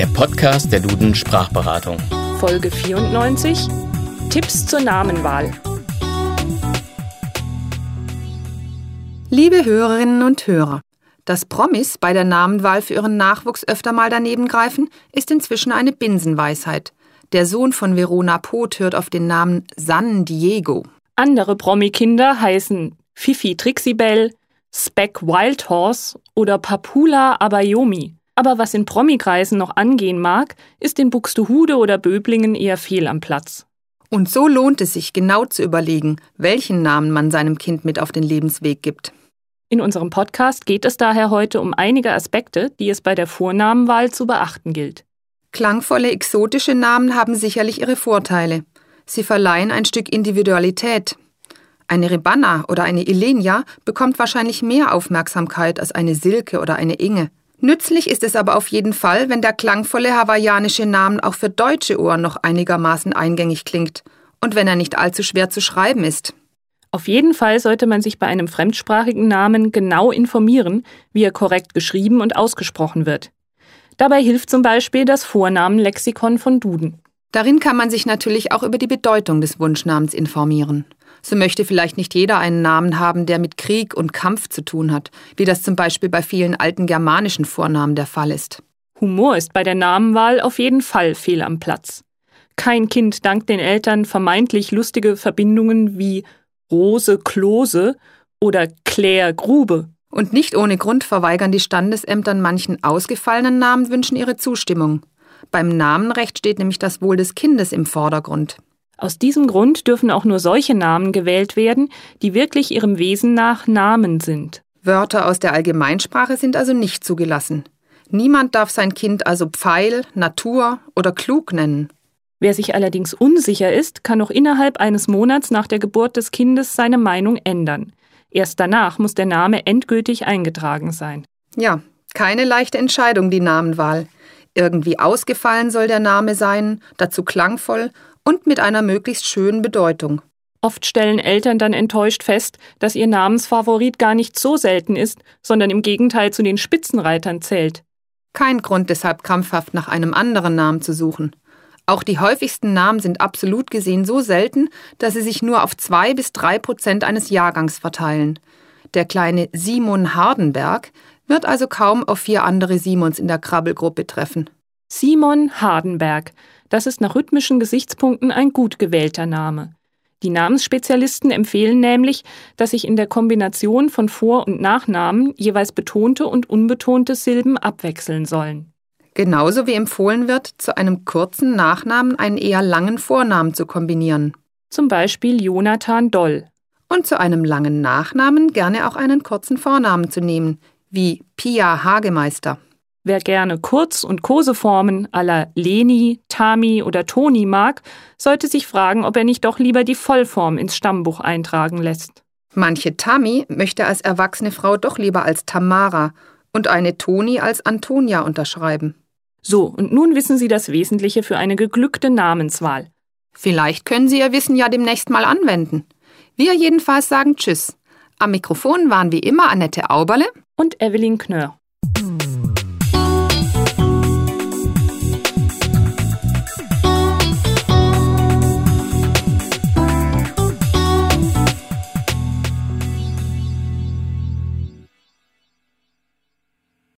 der Podcast der Duden Sprachberatung. Folge 94 Tipps zur Namenwahl. Liebe Hörerinnen und Hörer, dass Promis bei der Namenwahl für ihren Nachwuchs öfter mal daneben greifen, ist inzwischen eine Binsenweisheit. Der Sohn von Verona Poth hört auf den Namen San Diego. Andere Promi-Kinder heißen Fifi Trixibel, Speck Wildhorse oder Papula Abayomi. Aber was in Promikreisen noch angehen mag, ist in Buxtehude oder Böblingen eher fehl am Platz. Und so lohnt es sich genau zu überlegen, welchen Namen man seinem Kind mit auf den Lebensweg gibt. In unserem Podcast geht es daher heute um einige Aspekte, die es bei der Vornamenwahl zu beachten gilt. Klangvolle exotische Namen haben sicherlich ihre Vorteile. Sie verleihen ein Stück Individualität. Eine Rebanna oder eine Ilenia bekommt wahrscheinlich mehr Aufmerksamkeit als eine Silke oder eine Inge. Nützlich ist es aber auf jeden Fall, wenn der klangvolle hawaiianische Name auch für deutsche Ohren noch einigermaßen eingängig klingt und wenn er nicht allzu schwer zu schreiben ist. Auf jeden Fall sollte man sich bei einem fremdsprachigen Namen genau informieren, wie er korrekt geschrieben und ausgesprochen wird. Dabei hilft zum Beispiel das Vornamenlexikon von Duden. Darin kann man sich natürlich auch über die Bedeutung des Wunschnamens informieren. So möchte vielleicht nicht jeder einen Namen haben, der mit Krieg und Kampf zu tun hat, wie das zum Beispiel bei vielen alten germanischen Vornamen der Fall ist. Humor ist bei der Namenwahl auf jeden Fall fehl am Platz. Kein Kind dankt den Eltern vermeintlich lustige Verbindungen wie Rose Klose oder Claire Grube. Und nicht ohne Grund verweigern die Standesämtern manchen ausgefallenen Namenwünschen ihre Zustimmung. Beim Namenrecht steht nämlich das Wohl des Kindes im Vordergrund. Aus diesem Grund dürfen auch nur solche Namen gewählt werden, die wirklich ihrem Wesen nach Namen sind. Wörter aus der Allgemeinsprache sind also nicht zugelassen. Niemand darf sein Kind also Pfeil, Natur oder klug nennen. Wer sich allerdings unsicher ist, kann noch innerhalb eines Monats nach der Geburt des Kindes seine Meinung ändern. Erst danach muss der Name endgültig eingetragen sein. Ja, keine leichte Entscheidung die Namenwahl. Irgendwie ausgefallen soll der Name sein, dazu klangvoll und mit einer möglichst schönen Bedeutung. Oft stellen Eltern dann enttäuscht fest, dass ihr Namensfavorit gar nicht so selten ist, sondern im Gegenteil zu den Spitzenreitern zählt. Kein Grund deshalb krampfhaft nach einem anderen Namen zu suchen. Auch die häufigsten Namen sind absolut gesehen so selten, dass sie sich nur auf zwei bis drei Prozent eines Jahrgangs verteilen. Der kleine Simon Hardenberg wird also kaum auf vier andere Simons in der Krabbelgruppe treffen. Simon Hardenberg, das ist nach rhythmischen Gesichtspunkten ein gut gewählter Name. Die Namensspezialisten empfehlen nämlich, dass sich in der Kombination von Vor- und Nachnamen jeweils betonte und unbetonte Silben abwechseln sollen. Genauso wie empfohlen wird, zu einem kurzen Nachnamen einen eher langen Vornamen zu kombinieren. Zum Beispiel Jonathan Doll. Und zu einem langen Nachnamen gerne auch einen kurzen Vornamen zu nehmen, wie Pia Hagemeister. Wer gerne Kurz- und Koseformen aller Leni, Tami oder Toni mag, sollte sich fragen, ob er nicht doch lieber die Vollform ins Stammbuch eintragen lässt. Manche Tami möchte als erwachsene Frau doch lieber als Tamara und eine Toni als Antonia unterschreiben. So, und nun wissen Sie das Wesentliche für eine geglückte Namenswahl. Vielleicht können Sie Ihr Wissen ja demnächst mal anwenden. Wir jedenfalls sagen Tschüss. Am Mikrofon waren wie immer Annette Auberle und Evelyn Knörr.